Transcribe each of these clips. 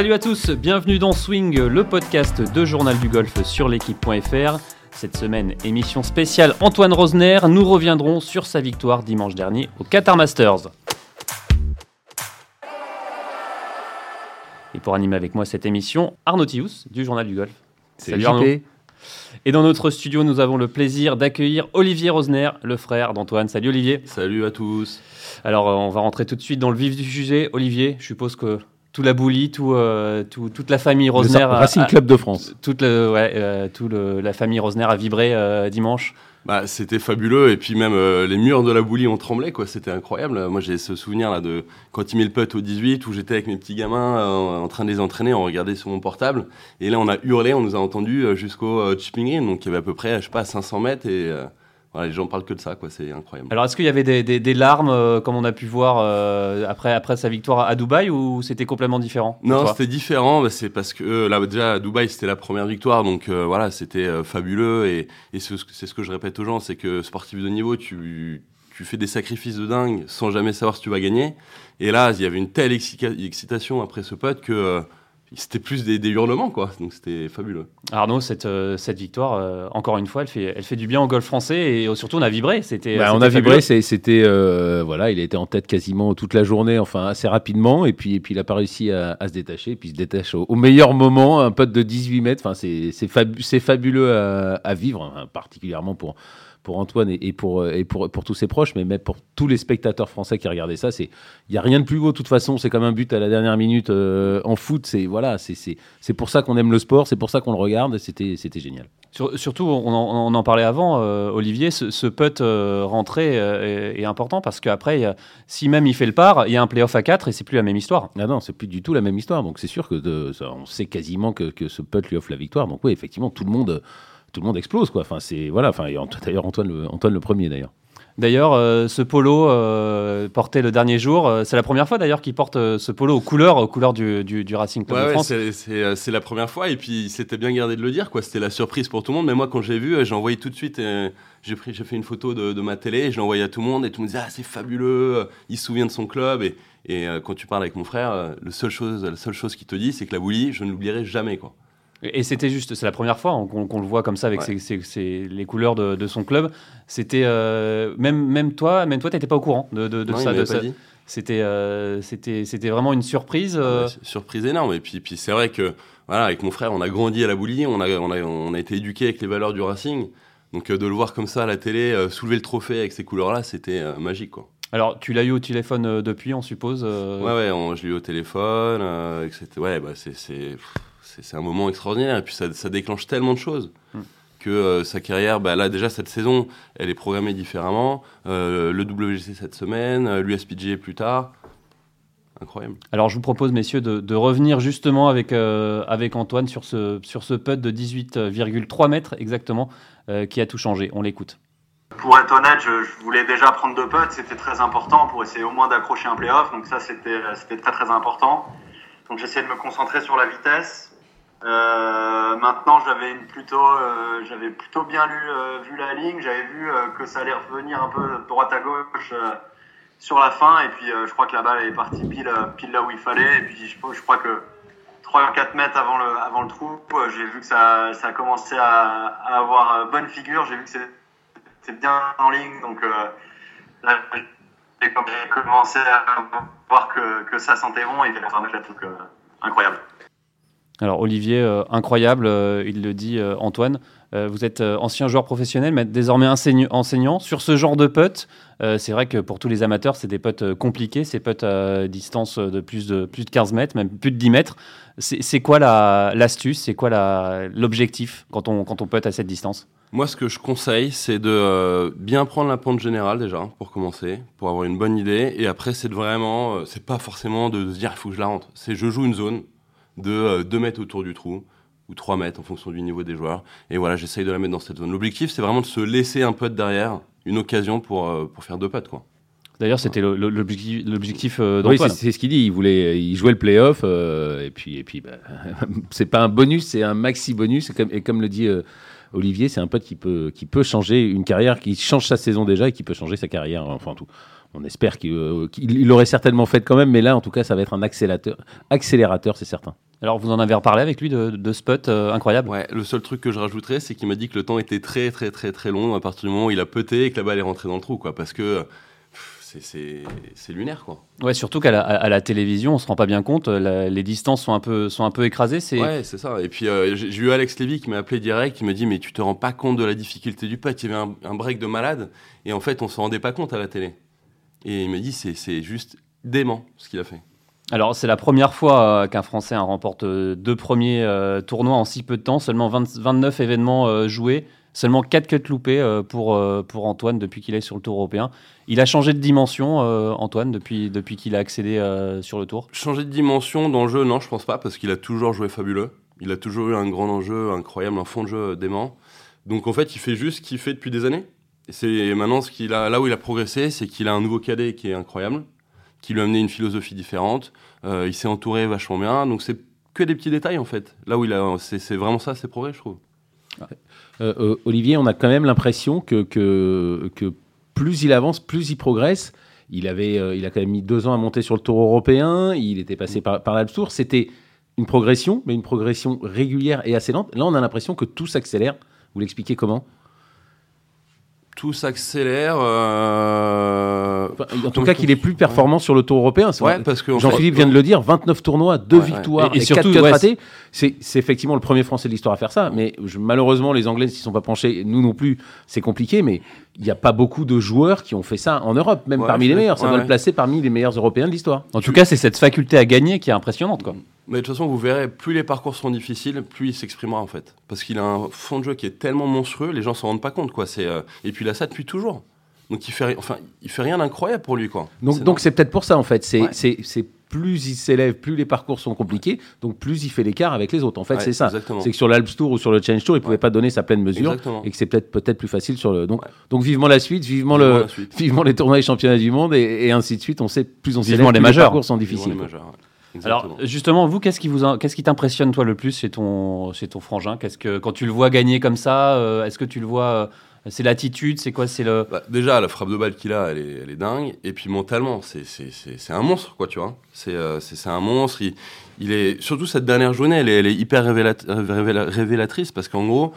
Salut à tous, bienvenue dans Swing, le podcast de Journal du Golf sur l'équipe.fr. Cette semaine, émission spéciale Antoine Rosner, nous reviendrons sur sa victoire dimanche dernier au Qatar Masters. Et pour animer avec moi cette émission, Arnaud Thius du Journal du Golf. Salut Arnaud. Et dans notre studio, nous avons le plaisir d'accueillir Olivier Rosner, le frère d'Antoine. Salut Olivier. Salut à tous. Alors, euh, on va rentrer tout de suite dans le vif du sujet. Olivier, je suppose que tout la boulie, tout, euh, tout, toute la famille Rosner. Le Racing Club de France. Toute, le, ouais, euh, tout le, la famille Rosner a vibré dimanche. Bah, c'était fabuleux et puis même les murs de la boulie ont tremblé quoi, c'était incroyable. Moi j'ai ce souvenir là de quand il met le putt au 18 où j'étais avec mes petits gamins en train de les entraîner, on regardait sur mon portable et là on a hurlé, on nous a entendu jusqu'au chipping green donc il y avait à peu près je sais pas 500 mètres et les gens parlent que de ça, quoi. C'est incroyable. Alors, est-ce qu'il y avait des, larmes, euh, comme on a pu voir euh, après, après sa victoire à Dubaï, ou c'était complètement différent Non, c'était différent. Bah, c'est parce que euh, là, déjà, à Dubaï, c'était la première victoire, donc voilà, c'était fabuleux. Et, c'est ce que je répète aux gens, c'est que sportif de niveau, tu, tu fais des sacrifices de dingue sans jamais savoir si tu vas gagner. Et là, il y avait une telle excitation après ce pote que c'était plus des, hurlements, quoi. Donc c'était fabuleux. Arnaud, cette, euh, cette victoire, euh, encore une fois, elle fait, elle fait du bien au golf français et surtout on a vibré. C'était. Bah, on a vibré, c'était euh, voilà, il a été en tête quasiment toute la journée, enfin assez rapidement, et puis et puis il a pas réussi à, se détacher, et puis il se détache au, meilleur moment, un pote de 18 mètres. Enfin c'est fabuleux à, à vivre, hein, particulièrement pour pour Antoine et, pour, et pour, pour tous ses proches, mais même pour tous les spectateurs français qui regardaient ça. Il n'y a rien de plus beau, de toute façon. C'est comme un but à la dernière minute euh, en foot. C'est voilà, c'est pour ça qu'on aime le sport, c'est pour ça qu'on le regarde. C'était génial. surtout, on en, on en, parlait avant, euh, Olivier, ce, ce putt euh, rentré est, important parce qu'après, si même il fait le par, il y a un playoff à 4 et c'est plus la même histoire. Ah non, c'est plus du tout la même histoire. Donc c'est sûr que de, on sait quasiment que, que, ce putt lui offre la victoire. Donc oui, effectivement, tout le monde tout le monde explose quoi. Enfin c'est voilà. Enfin d'ailleurs Antoine le, Antoine le premier d'ailleurs. D'ailleurs, euh, ce polo euh, porté le dernier jour, euh, c'est la première fois d'ailleurs qu'il porte ce polo aux couleurs, aux couleurs du, du, Racing Club de France. c'est la première fois et puis c'était bien gardé de le dire quoi. C'était la surprise pour tout le monde. Mais moi, quand j'ai vu, j'ai envoyé tout de suite. j'ai pris, j'ai fait une photo de, ma télé, et je l'ai envoyé à tout le monde et tout le monde disait ah c'est fabuleux. Il se souvient de son club et, et quand tu parles avec mon frère, le seul chose, la seule chose qu'il te dit, c'est que la boulie, je ne l'oublierai jamais quoi. Et c'était juste, c'est la première fois qu'on le voit comme ça avec les couleurs de, son club. C'était euh, même même toi, même toi, t'étais pas au courant de, de, ça. C'était euh, c'était c'était vraiment une surprise. Ah euh. surprise énorme. Et puis puis c'est vrai que voilà, avec mon frère, on a grandi à la boulie, on a on a on a été éduqué avec les valeurs du Racing. Donc de le voir comme ça à la télé, soulever le trophée avec ces couleurs-là, c'était magique quoi. Alors, tu l'as eu au téléphone depuis, on suppose Ouais, ouais, je l'ai eu au téléphone. etc. Ouais, bah, c'est c'est un moment extraordinaire. Et puis ça, déclenche tellement de choses hmm. que euh, sa carrière, bah, là déjà cette saison, elle est programmée différemment. Euh, le WGC cette semaine, euh, l'USPG plus tard. Incroyable. Alors je vous propose, messieurs, de, revenir justement avec, avec Antoine sur ce, sur ce putt de 18,3 mètres exactement qui a tout changé. On l'écoute. Pour être honnête, je, voulais déjà prendre deux putts, c'était très important pour essayer au moins d'accrocher un playoff, donc ça c'était très très important. Donc j'essaie de me concentrer sur la vitesse, euh, maintenant, j'avais plutôt, euh, j'avais plutôt bien lu, euh, vu la ligne. J'avais vu euh, que ça allait revenir un peu droite à gauche sur la fin. Et puis, je crois que la balle est partie pile, pile là où il fallait. Et puis, je, je crois que 3 4 mètres avant le, avant le trou, j'ai vu que ça, ça commençait à, à avoir bonne figure. J'ai vu que c'était bien en ligne. Donc, là, j'ai commencé à voir que, que ça sentait bon et qu'il allait faire un truc incroyable. Alors Olivier, euh, incroyable, euh, il le dit euh, Antoine. vous êtes ancien joueur professionnel, mais désormais enseignant. Sur ce genre de putt, c'est vrai que pour tous les amateurs, c'est des putts compliqués, ces putts à distance de plus de, plus de 15 mètres, même plus de 10 mètres. C'est quoi l'astuce, c'est quoi l'objectif quand on, quand on putt à cette distance? Moi, ce que je conseille, c'est de bien prendre la pente générale déjà, pour commencer, pour avoir une bonne idée. Et après, c'est vraiment, c'est pas forcément de se dire il faut que je la rentre. C'est je joue une zone, de 2 euh, mètres autour du trou ou 3 mètres en fonction du niveau des joueurs. Et voilà, j'essaye de la mettre dans cette zone. L'objectif, c'est vraiment de se laisser un peu derrière, une occasion pour, euh, pour faire deux putts. Quoi. D'ailleurs, c'était l'objectif euh, Oui, c'est ce qu'il dit. Il voulait, il jouait le playoff, et puis, et puis, bah, c'est pas un bonus, c'est un maxi bonus. Et comme, et comme le dit Olivier, c'est un pote qui peut, qui peut changer une carrière, qui change sa saison déjà et qui peut changer sa carrière. Enfin tout. On espère qu'il il l'aurait certainement fait quand même, mais là, en tout cas, ça va être un accélérateur, accélérateur c'est certain. Alors, vous en avez reparlé avec lui de, de spot incroyable Ouais, le seul truc que je rajouterais, c'est qu'il m'a dit que le temps était très, très, très, très long à partir du moment où il a peté et que la balle est rentrée dans le trou, quoi. Parce que c'est lunaire quoi. Ouais, surtout qu'à la, la, télévision, on se rend pas bien compte, les distances sont un peu, sont un peu écrasées. C'est... Ouais, c'est ça. Et puis euh, j'ai, eu Alex Lévy qui m'a appelé direct, qui me dit mais tu te rends pas compte de la difficulté du putt, il y avait un, break de malade et en fait on se rendait pas compte à la télé. Et il m'a dit c'est, juste dément ce qu'il a fait. Alors, c'est la première fois euh, qu'un Français remporte euh, deux premiers tournois en si peu de temps, seulement 29 événements joués. Seulement 4 cuts loupés euh, pour, euh, pour Antoine depuis qu'il est sur le tour européen. Il a changé de dimension, euh, Antoine, depuis, depuis qu'il a accédé sur le tour Changer de dimension dans le jeu, non, je pense pas, parce qu'il a toujours joué fabuleux. Il a toujours eu un grand enjeu incroyable, un fond de jeu dément. Donc en fait, il fait juste ce qu'il fait depuis des années. C'est maintenant là où il a progressé, c'est qu'il a un nouveau cadet qui est incroyable, qui lui a amené une philosophie différente. il s'est entouré vachement bien. Donc c'est que des petits détails en fait. Là où il a, c'est vraiment ça, ses progrès, je trouve. Euh, euh, Olivier, on a quand même l'impression que, plus il avance, plus il progresse. Il, avait, euh, il a quand même mis deux ans à monter sur le tour européen. Il était passé par, par. C'était une progression, mais une progression régulière et assez lente. Là, on a l'impression que tout s'accélère. Vous l'expliquez comment? Tout s'accélère. Euh, en tout cas, qu'il est plus performant sur le tour européen. Ouais, parce que Jean-Philippe vient de le dire 29 tournois, 2 victoires et, surtout, 4 ratés. C'est effectivement le premier Français de l'histoire à faire ça. Mais malheureusement, les Anglais ne s'y sont pas penchés. Nous non plus, c'est compliqué. Mais il n'y a pas beaucoup de joueurs qui ont fait ça en Europe, même parmi les meilleurs. Ça doit le placer parmi les meilleurs Européens de l'histoire. En tout cas, c'est cette faculté à gagner qui est impressionnante. Quoi. Mais de toute façon, vous verrez, plus les parcours seront difficiles, plus il s'exprimera en fait. Parce qu'il a un fond de jeu qui est tellement monstrueux, les gens s'en rendent pas compte. quoi. C'est euh, Et puis il a ça depuis toujours. Donc il fait, enfin, il fait rien d'incroyable pour lui. quoi. Donc c'est peut-être pour ça en fait. C'est c'est plus il s'élève, plus les parcours sont compliqués, donc plus il fait l'écart avec les autres. En fait, c'est ça. C'est que sur l'Alps Tour ou sur le Challenge Tour, il ne pouvait pas donner sa pleine mesure et que c'est peut-être peut-être plus facile sur le. Donc, donc vivement la suite, vivement, le, vivement les tournois et championnats du monde et, ainsi de suite. On sait plus on s'élève, les, majeurs. parcours sont difficiles. Alors justement, vous, qu'est-ce qui vous, qu'est-ce qui t'impressionne toi le plus chez ton, chez ton frangin? Qu'est-ce que quand tu le vois gagner comme ça, euh, est-ce que tu le vois euh, c'est l'attitude, c'est quoi C'est le. Bah, déjà, la frappe de balle qu'il a, elle est, elle est, dingue. Et puis mentalement, c'est un monstre, quoi, tu vois. C'est euh, un monstre. Il, il, est surtout cette dernière journée, elle est, elle est hyper révélatrice parce qu'en gros,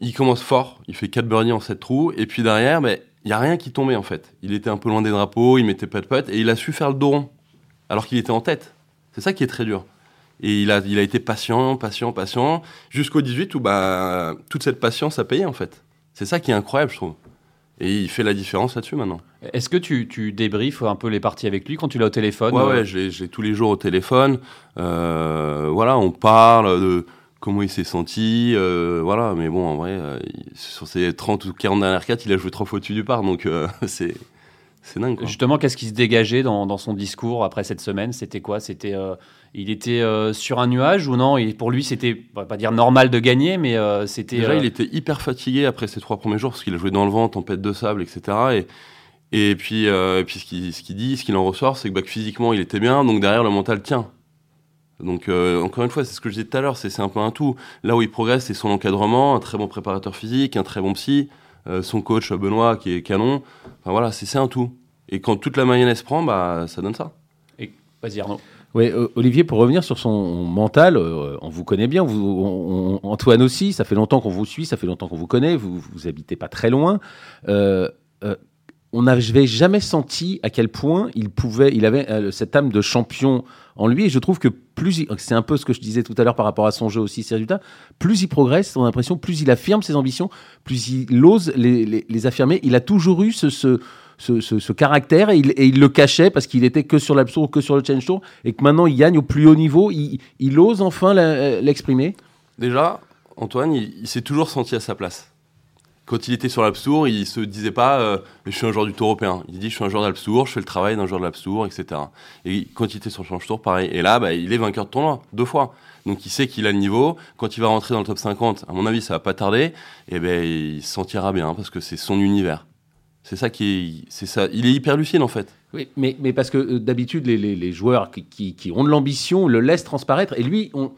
il commence fort. Il fait 4 birdies en 7 trous. Et puis derrière, ben, il n'y a rien qui tombait en fait. Il était un peu loin des drapeaux, il mettait pas de potes et il a su faire le dos rond alors qu'il était en tête. C'est ça qui est très dur. Et il a, il a été patient, patient, patient, jusqu'au 18 où bah, toute cette patience a payé en fait. C'est ça qui est incroyable, je trouve. Et il fait la différence là-dessus maintenant. Est-ce que tu, tu débriefes un peu les parties avec lui quand tu l'as au téléphone Ouais, ouais, euh je l'ai tous les jours au téléphone. Euh, voilà, on parle de comment il s'est senti. Euh, voilà, mais bon, en vrai, sur ses 30 ou 40 dernières cartes, il a joué trois fois au-dessus du par, donc c'est c'est dingue. Justement, qu'est-ce qui se dégageait dans, son discours après cette semaine? C'était quoi? C'était, euh, il était euh, sur un nuage ou non? Et pour lui, c'était, on va pas dire normal de gagner, mais euh, c'était. Déjà, il était hyper fatigué après ces trois premiers jours parce qu'il a joué dans le vent, tempête de sable, etc. Et, et puis, puis ce qu'il ce dit, ce qu'il en ressort, c'est que, bah, physiquement, il était bien, donc derrière, le mental tient. Donc, encore une fois, c'est ce que je disais tout à l'heure, c'est un peu un tout. Là où il progresse, c'est son encadrement, un très bon préparateur physique, un très bon psy. Euh, son coach Benoît qui est canon. Enfin, voilà, c'est un tout. Et quand toute la mayonnaise prend, bah, ça donne ça. Et vas-y Arnaud. Oui, euh, Olivier, pour revenir sur son mental, euh, on vous connaît bien, vous, Antoine aussi, ça fait longtemps qu'on vous suit, ça fait longtemps qu'on vous connaît, vous, vous habitez pas très loin on n'avait jamais senti à quel point il pouvait, il avait euh, cette âme de champion en lui. Et je trouve que plus, c'est un peu ce que je disais tout à l'heure par rapport à son jeu aussi, ses résultats, plus il progresse, on a l'impression, plus il affirme ses ambitions, plus il ose les, affirmer. Il a toujours eu ce, caractère et il, le cachait parce qu'il était que sur l'absurde, que sur le Challenge Tour et que maintenant il gagne au plus haut niveau. Il, ose enfin l'exprimer. Déjà, Antoine, il s'est toujours senti à sa place quand il était sur l'Alps Tour, il se disait pas euh, je suis un joueur du Tour européen. Il dit je suis un joueur d'Alps Tour, je fais le travail d'un joueur de l'Alps Tour, etc. Et quand il était sur le Challenge Tour, pareil. Et là, bah, il est vainqueur de tournoi deux fois. Donc il sait qu'il a le niveau. Quand il va rentrer dans le top 50, à mon avis, ça va pas tarder. Et ben il se sentira bien parce que c'est son univers. C'est ça qui est, c'est ça. Il est hyper lucide en fait. Oui, mais, mais parce que euh, d'habitude les, les, joueurs qui, qui, qui, ont de l'ambition le laissent transparaître et lui on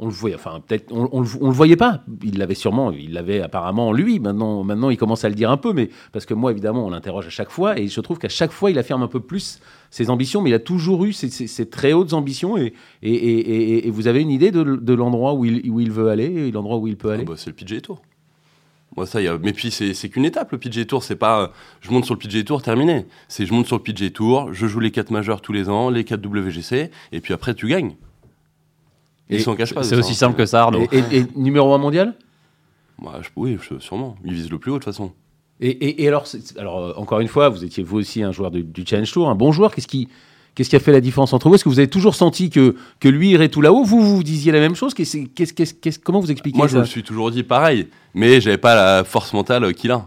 on le voyait, enfin peut-être on, on, le voyait pas. Il l'avait sûrement, il l'avait apparemment lui. Maintenant, maintenant, il commence à le dire un peu, mais parce que moi, évidemment, on l'interroge à chaque fois et je trouve qu'à chaque fois, il affirme un peu plus ses ambitions, mais il a toujours eu ses, très hautes ambitions et, et, et, vous avez une idée de, de l'endroit où il, où il veut aller, et l'endroit où il peut aller? Ah bah, c'est le PGA Tour. Moi, ça, y a... Mais puis, c'est qu'une étape, le PGA Tour. C'est pas euh, je monte sur le PGA Tour, terminé. C'est je monte sur le PGA Tour, je joue les 4 majeurs tous les ans, les 4 WGC, et puis après, tu gagnes. Ils s'en cachent pas. C'est aussi simple que ça, Arnaud. Et, numéro 1 mondial? Moi, Oui, sûrement. Il vise le plus haut, de toute façon. Et, alors, alors, euh, encore une fois, vous étiez vous aussi un joueur du, Challenge Tour, un bon joueur. Qu'est-ce qui, Qu'est-ce qui a fait la différence entre vous? Est-ce que vous avez toujours senti que, que lui irait tout là-haut vous, vous disiez la même chose? Comment vous expliquez Moi, ça? je me suis toujours dit pareil, mais j'avais pas la force mentale qu'il a.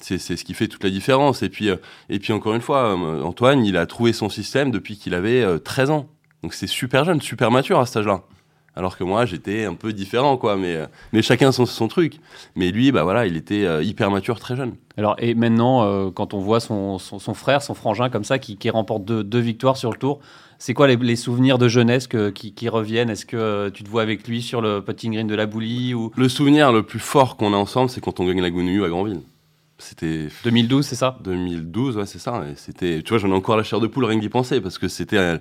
C'est ce qui fait toute la différence. Et puis, euh, et puis encore une fois, euh, Antoine, il a trouvé son système depuis qu'il avait 13 ans. Donc c'est super jeune, super mature à cet âge-là alors que moi j'étais un peu différent quoi mais euh, mais chacun son, son truc. Mais lui bah voilà il était euh, hyper mature très jeune. Alors et maintenant euh, quand on voit son, son, frère son frangin comme ça qui, qui remporte deux, deux, victoires sur le tour c'est quoi les, souvenirs de jeunesse que, qui, qui, reviennent? Est-ce que tu te vois avec lui sur le putting green de la Boulie ou... Le souvenir le plus fort qu'on a ensemble, c'est quand on gagne la Gounouille à Grandville. C'était 2012, c'est ça? 2012, ouais, c'est ça. C'était, tu vois, j'en ai encore la chair de poule rien d'y penser parce que c'était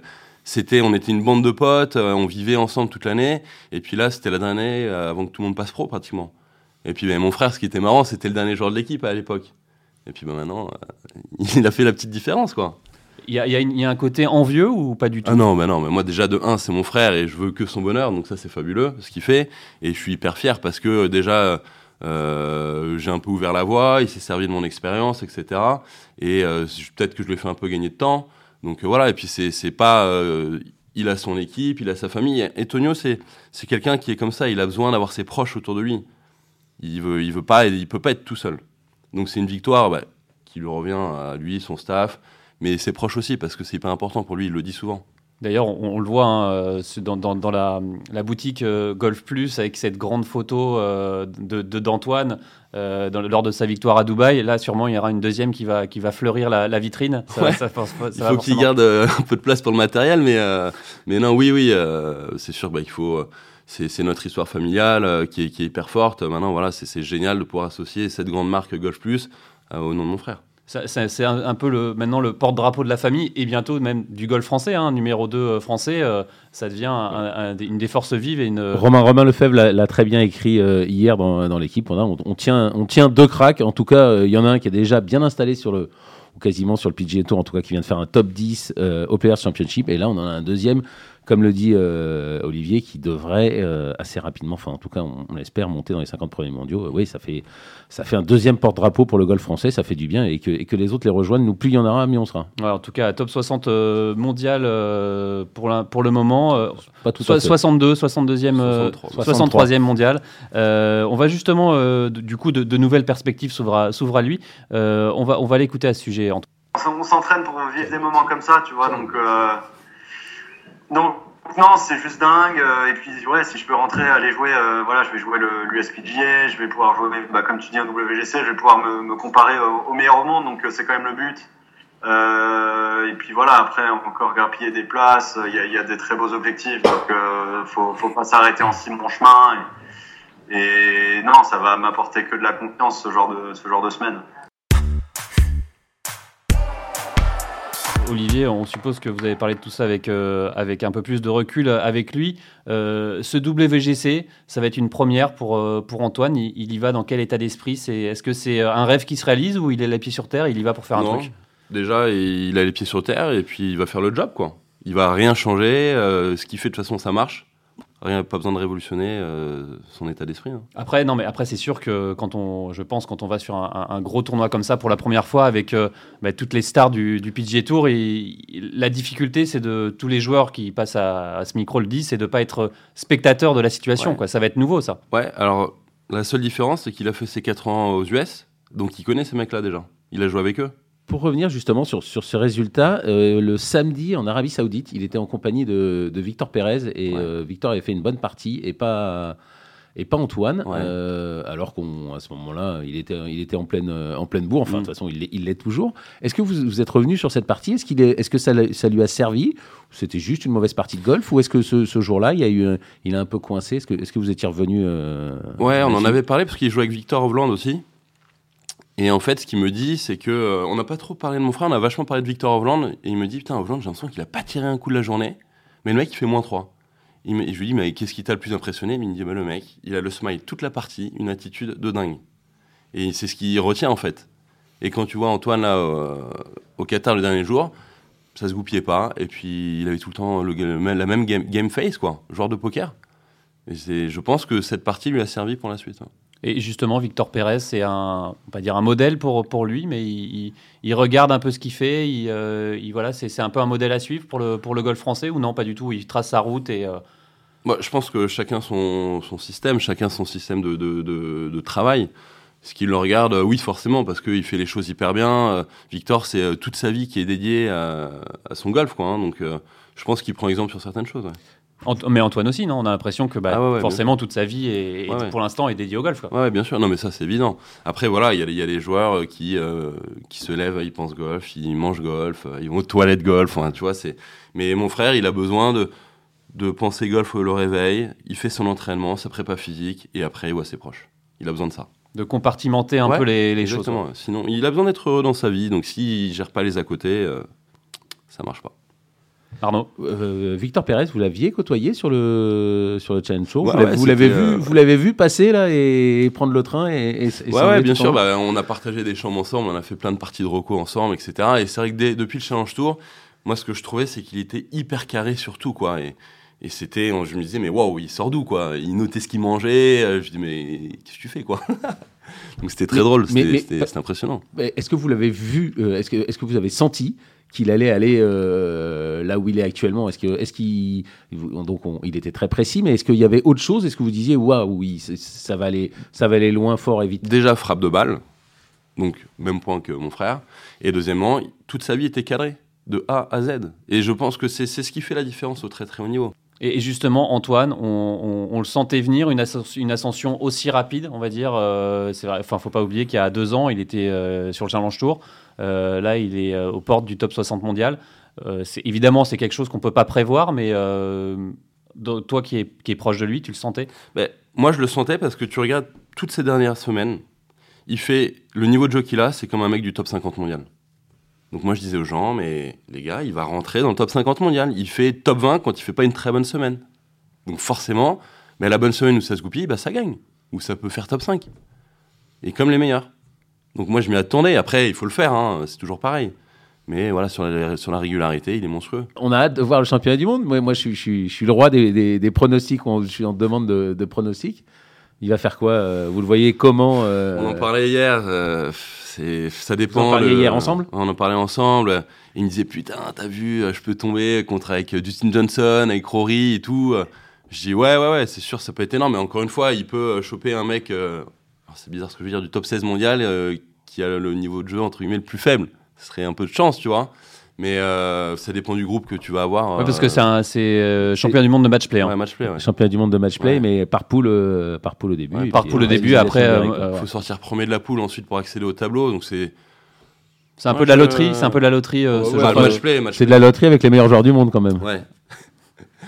c'était, on était une bande de potes, euh, on vivait ensemble toute l'année. Et puis là, c'était la dernière année euh, avant que tout le monde passe pro pratiquement. Et puis ben, mon frère, ce qui était marrant, c'était le dernier joueur de l'équipe à l'époque. Et puis ben, maintenant, euh, il a fait la petite différence, quoi. Il y, y, a un côté envieux ou pas du tout? Ah non, mais non, mais moi déjà de 1, c'est mon frère et je veux que son bonheur, donc ça c'est fabuleux ce qu'il fait. Et je suis hyper fier parce que déjà euh, j'ai un peu ouvert la voie, il s'est servi de mon expérience, etc. Et peut-être que je lui ai fait un peu gagner de temps. Donc euh, voilà, et puis c'est pas. Euh, il a son équipe, il a sa famille. Et Tonio, c'est quelqu'un qui est comme ça, il a besoin d'avoir ses proches autour de lui. Il veut, il veut pas, il peut pas être tout seul. Donc c'est une victoire bah, qui lui revient à lui, son staff, mais ses proches aussi, parce que c'est hyper important pour lui, il le dit souvent. D'ailleurs, on, le voit hein, euh, dans, dans, la, la, boutique euh, Golf Plus avec cette grande photo euh, de d'Antoine lors de sa victoire à Dubaï. Là, sûrement, il y aura une deuxième qui va, qui va fleurir la, vitrine. il faut qu'il garde un peu de place pour le matériel, mais, mais non, oui, oui, c'est sûr bah, qu'il faut. c'est notre histoire familiale qui est, qui, est, hyper forte. Maintenant, voilà, c'est génial de pouvoir associer cette grande marque Golf Plus au nom de mon frère c'est un, peu le, maintenant le porte-drapeau de la famille et bientôt même du golf français, hein, numéro 2 euh, français, euh, ça devient une des forces vives. Et une... Romain, Romain Lefebvre l'a très bien écrit euh, hier dans, dans l'équipe. On, on, tient, on tient deux cracks. En tout cas, il y en a un qui est déjà bien installé sur le, ou quasiment sur le PGA Tour, en tout cas qui vient de faire un top 10 OPR Championship. Et là, on en a un deuxième comme le dit euh, Olivier, qui devrait euh, assez rapidement, enfin en tout cas on, l'espère, monter dans les 50 premiers mondiaux. oui, ça fait, ça fait un deuxième porte-drapeau pour le golf français, ça fait du bien, et que, et que les autres les rejoignent, nous plus il y en aura, mieux on sera. en tout cas, top 60 euh, mondial pour, la, pour le moment, Pas tout 62, 62e, 63. e mondial. on va justement, du coup, de, nouvelles perspectives s'ouvrent à, lui. on va, on va l'écouter à ce sujet. On s'entraîne pour vivre des moments comme ça, tu vois, donc... Donc, non, c'est juste dingue. Euh, et puis, ouais, si je peux rentrer, aller jouer, euh, voilà, je vais jouer l'USPGA, je vais pouvoir jouer, bah, comme tu dis, un WGC, je vais pouvoir me, me comparer au, meilleur au monde, donc euh, c'est quand même le but. Euh, et puis voilà, après, encore grappiller des places, il y a, y a, des très beaux objectifs, donc euh, faut, faut pas s'arrêter en si bon chemin. Et, et non, ça va m'apporter que de la confiance ce genre de, ce genre de semaine. Olivier, on suppose que vous avez parlé de tout ça avec, euh, avec un peu plus de recul euh, avec lui. Euh, ce WGC, ça va être une première pour, pour Antoine. Il, y va dans quel état d'esprit? Est-ce que c'est un rêve qui se réalise ou il est les pieds sur terre Il y va pour faire un truc? Déjà, il a les pieds sur terre et puis il va faire le job. quoi. Il va rien changer. ce qu'il fait, de toute façon, ça marche. Rien, pas besoin de révolutionner euh, son état d'esprit. Hein. Après, non, mais après, c'est sûr que quand on, je pense, quand on va sur un, gros tournoi comme ça pour la première fois avec euh, bah, toutes les stars du, du PGA Tour, et, la difficulté, c'est de tous les joueurs qui passent à, ce micro le disent, c'est de pas être spectateur de la situation. Quoi. Ça va être nouveau, ça. Ouais. Alors, la seule différence, c'est qu'il a fait ses 4 ans aux US, donc il connaît ces mecs-là déjà. Il a joué avec eux. Pour revenir justement sur, sur ce résultat, euh, le samedi en Arabie Saoudite, il était en compagnie de, de Victor Pérez et euh, Victor avait fait une bonne partie et pas, et pas Antoine, Ouais. euh, alors qu'à ce moment-là, il était, il était en pleine, en pleine bourre. Enfin, Mm. de toute façon, il l'est- toujours. Est-ce que vous, vous êtes revenu sur cette partie? Est-ce qu'il est, est-ce que ça, ça lui a servi? C'était juste une mauvaise partie de golf Ou est-ce que ce, ce jour-là, il, y a eu, il a un peu coincé? Est-ce que, est-ce que vous étiez revenu euh, Ouais, on en avait parlé parce qu'il jouait avec Victor Hovland aussi. Et en fait, ce qu'il me dit, c'est que euh, on n'a pas trop parlé de mon frère, on a vachement parlé de Victor Hovland. Et il me dit, putain, Hovland, j'ai l'impression qu'il a pas tiré un coup de la journée. Mais le mec, il fait moins 3. Il me- et je lui dis, mais qu'est-ce qui t'a le plus impressionné? Il me dit, bah, le mec, il a le smile toute la partie, une attitude de dingue. Et c'est ce qu'il retient en fait. Et quand tu vois Antoine là euh, au Qatar le dernier jour, ça se goupillait pas. Et puis il avait tout le temps la même game, face, quoi, joueur de poker. Et je pense que cette partie lui a servi pour la suite. hein. Et justement, Victor Pérez, c'est un, dire un modèle pour, pour lui, mais il, regarde un peu ce qu'il fait. Il, euh, il- voilà, c'est un peu un modèle à suivre pour le, pour le golf français ou non, pas du tout. Il trace sa route et euh, je pense que chacun son, son système, chacun son système de, de, travail. Ce qui le regarde, euh, oui, forcément, parce qu'il fait les choses hyper bien. Victor, c'est toute sa vie qui est dédiée à, son golf, quoi. hein. donc, je pense qu'il prend exemple sur certaines choses. Mais Antoine aussi, non On a l'impression que bah, Ah ouais, ouais, forcément toute sa vie est, est- Ouais, ouais. pour l'instant est dédiée au golf. Quoi. Ouais, bien sûr. Non, mais ça, c'est évident. Après, voilà, il y, a- il y a des joueurs euh, qui, euh, qui se lèvent, ils pensent golf, ils mangent golf, euh, ils vont aux toilettes golf. Enfin, tu vois, c'est. Mais mon frère, il a besoin de, de penser golf au réveil. Il fait son entraînement, sa prépa physique, et après, il voit ses proches. Il a besoin de ça. De compartimenter un peu les, les choses. Exactement. Sinon, il a besoin d'être heureux dans sa vie. Donc, s'il gère pas les à côté, euh, ça marche pas. Arnaud Euh, Victor Pérez, vous l'aviez côtoyé sur le, sur le Challenge Tour Ouais, Vous l'avez- ouais, vu, euh, vous l'avez vu passer là et, prendre le train et, et, et s'en Ouais, aller ouais, bien sûr. Bah, on a partagé des chambres ensemble, on a fait plein de parties de reco ensemble, etc. Et c'est vrai que dès- depuis le Challenge Tour, moi, ce que je trouvais, c'est qu'il était hyper carré sur tout, quoi. Et, et c'était, je me disais, mais waouh, il sort d'où, quoi? Il notait ce qu'il mangeait. euh, Je dis, mais qu'est-ce que tu fais, quoi? Donc c'était très Mais- drôle, c'était impressionnant. Est-ce que vous l'avez vu euh, Est-ce que, est-ce que vous avez senti qu'il allait aller euh, là où il est actuellement Est-ce que, est-ce qu'il, donc on- il était très précis, mais est-ce qu'il y avait autre chose? Est-ce que vous disiez waouh, oui, ça va aller, ça va aller loin, fort et vite? Déjà, frappe de balle, donc même point que mon frère. Et deuxièmement, toute sa vie était cadrée, de A à Z. Et je pense que c'est c'est ce qui fait la différence au très très haut niveau. Et et justement, Antoine, on, on- on le sentait venir, une, ascension, une ascension aussi rapide, on va dire. euh, c'est vrai, enfin, faut pas oublier qu'il y a deux ans, il était euh, sur le Challenge Tour. Euh, là, il est euh, aux portes du top 60 mondial. Euh, évidemment, c'est quelque chose qu'on peut pas prévoir, mais toi qui es, proche de lui, tu le sentais? Ben, moi, je le sentais parce que tu regardes toutes ces dernières semaines, il fait le niveau de jeu qu'il a, c'est comme un mec du top 50 mondial. Donc moi, je disais aux gens, mais les gars, il va rentrer dans le top 50 mondial. Il fait top 20 quand il fait pas une très bonne semaine. Donc forcément, ben, la bonne semaine où ça se goupille, ben, ça gagne. Ou ça peut faire top 5. Et comme les meilleurs. Donc moi, je m'y attendais. Après, il faut le faire, hein, c'est toujours pareil. Mais voilà, sur la, sur la régularité, il est monstrueux. On a hâte de voir le championnat du monde. Moi, moi je, suis, je, suis, je suis le roi des, des, des pronostics. On- je suis en demande de, de pronostics. Il va faire quoi euh, Vous le voyez comment euh, On en parlait hier, euh, ça dépend. Vous en parliez le- hier ensemble? On en parlait ensemble. Il me disait Putain, t'as vu, je peux tomber contre avec Dustin Johnson, avec Rory et tout. Je dis Ouais, ouais, ouais, c'est sûr, ça peut être énorme. Mais encore une fois, il peut choper un mec, c'est bizarre ce que je veux dire, du top 16 mondial euh, qui a le niveau de jeu entre guillemets le plus faible. Ce serait un peu de chance, tu vois. Mais euh, ça dépend du groupe que tu vas avoir. Ouais, Parce euh, que c'est, un, c'est euh, champion du monde de match play. hein. Ouais, match play, ouais. championnat du monde de match play, Ouais. mais par poule, euh, par poule au début. Par puis, poule au euh, début, après, euh, euh, Il faut sortir premier de la poule ensuite pour accéder au tableau. Donc c'est. C'est un peu de la loterie. C'est un peu de la loterie. euh, ce Ouais, genre bah, de- match play, match C'est de la loterie avec les meilleurs joueurs du monde quand même. Ouais.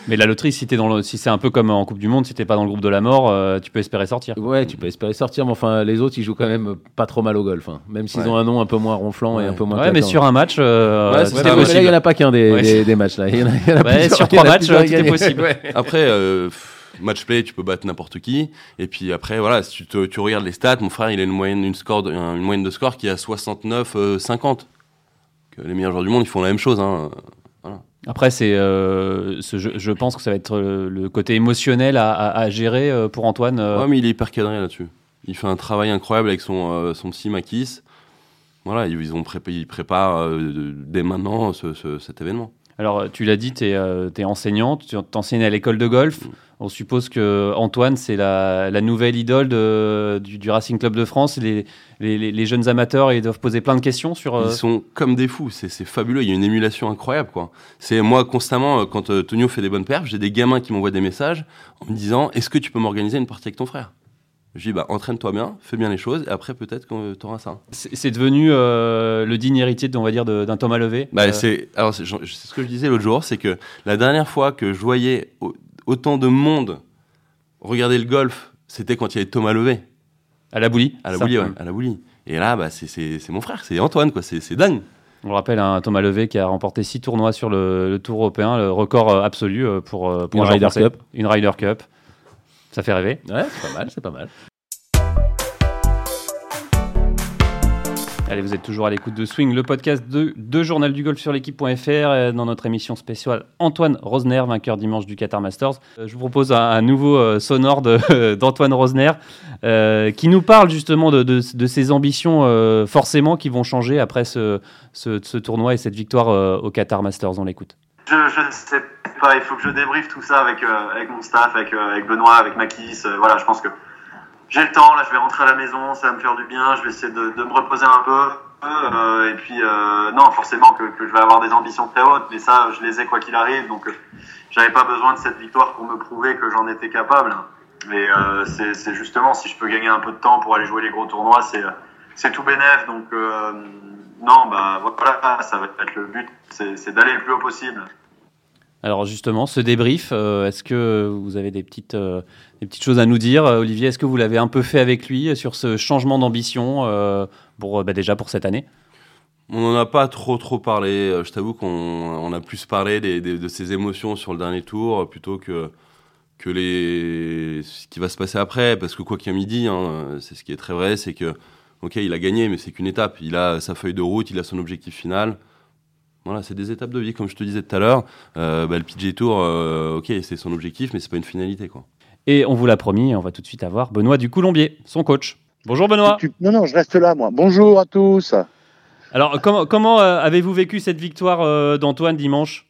Mais la loterie, si, t'es dans le, si c'est un peu comme en Coupe du Monde, si t'es pas dans le groupe de la mort, euh, tu peux espérer sortir. Ouais, tu peux espérer sortir, mais enfin, les autres, ils jouent quand même pas trop mal au golf. hein. Même s'ils Ouais. ont un nom un peu moins ronflant et un peu moins Ouais, mais sur un match, euh, Ouais, c'était là, il n'y en a pas qu'un des, Ouais. des, des matchs là. Il y en a, il y en a Ouais, plusieurs, sur y trois a matchs, plusieurs tout est gagnés. possible. Ouais. Après, euh, match play, tu peux battre n'importe qui. Et puis après, voilà, si tu, te- tu regardes les stats, mon frère, il a une moyenne, une score de, une moyenne de score qui est à 69-50. les meilleurs joueurs du monde, ils font la même chose. Hein. Après, c'est, euh, ce je pense que ça va être euh, le côté émotionnel à, à- à gérer euh, pour Antoine. Ouais, mais il est hyper cadré là-dessus. Il fait un travail incroyable avec son, son psy Makis. Voilà, ils, ils ont prépé- ils préparent dès maintenant ce- ce- cet événement. Alors, tu l'as dit, tu es, euh, enseignant, tu enseignes à l'école de golf. Mm. On suppose que Antoine, c'est la, nouvelle idole du, Racing Club de France. Les, les, jeunes amateurs, ils doivent poser plein de questions sur. Euh, ils sont comme des fous. C'est fabuleux. Il y a une émulation incroyable, quoi. C'est moi constamment quand euh, Tonio fait des bonnes perfs, j'ai des gamins qui m'envoient des messages en me disant Est-ce que tu peux m'organiser une partie avec ton frère? Je dis, bah, entraîne-toi bien, fais bien les choses, et après, peut-être que tu auras ça. C'est devenu euh, le digne héritier, on va dire, d'un Thomas Levé bah, euh... c'est ce que je disais l'autre jour, c'est que la dernière fois que je voyais autant de monde regarder le golf, c'était quand il y avait Thomas Levé. À la boulie À la boulie, ouais, à la boulie. Et là, bah, c'est mon frère, c'est Antoine, quoi, c'est dingue. On rappelle un Thomas Levé qui a remporté six tournois sur le, Tour européen, le record euh, absolu pour, pour une Ryder Cup. Une Ryder Cup. Ça fait rêver. Ouais, c'est pas mal, c'est pas mal. Allez, vous êtes toujours à l'écoute de Swing, le podcast de, de Journal du Golf sur l'équipe.fr, euh, dans notre émission spéciale Antoine Rosner, vainqueur dimanche du Qatar Masters. Euh, je vous propose un, nouveau euh, sonore d'Antoine Rosner qui nous parle justement de, ses ambitions forcément qui vont changer après ce, tournoi et cette victoire au Qatar Masters. On l'écoute. Je, ne sais pas, il faut que je débriefe tout ça avec, avec mon staff, avec, avec Benoît, avec Makis. voilà, je pense que j'ai le temps, là je vais rentrer à la maison, ça va me faire du bien, je vais essayer de, me reposer un peu. Euh, et puis, euh, non, forcément que, je vais avoir des ambitions très hautes, mais ça, je les ai quoi qu'il arrive. Donc, euh, j'avais pas besoin de cette victoire pour me prouver que j'en étais capable. Euh, c'est justement, si je peux gagner un peu de temps pour aller jouer les gros tournois, c'est tout bénef. Donc, non, bah voilà, ça va être le but, c'est d'aller le plus haut possible. Alors justement, ce débrief, est-ce que vous avez des petites des petites choses à nous dire. Euh, Olivier, est-ce que vous l'avez un peu fait avec lui sur ce changement d'ambition euh, pour bah, déjà pour cette année? On n'en a pas trop trop parlé. Euh, je t'avoue qu'on a plus parlé de ses émotions sur le dernier tour plutôt que que les ce qui va se passer après. Parce que quoi qu'il ait dit, hein, c'est ce qui est très vrai, c'est que ok, il a gagné, mais c'est qu'une étape. Il a sa feuille de route, il a son objectif final. Voilà, c'est des étapes de vie, comme je te disais tout à l'heure. bah, le PG Tour, ok, c'est son objectif, mais c'est pas une finalité, quoi. Et on vous l'a promis, on va tout de suite avoir Benoît du Coulombier, son coach. Bonjour Benoît. Non, non, je reste là, moi. Bonjour à tous. Alors, comment, comment euh, avez-vous vécu cette victoire euh, d'Antoine dimanche?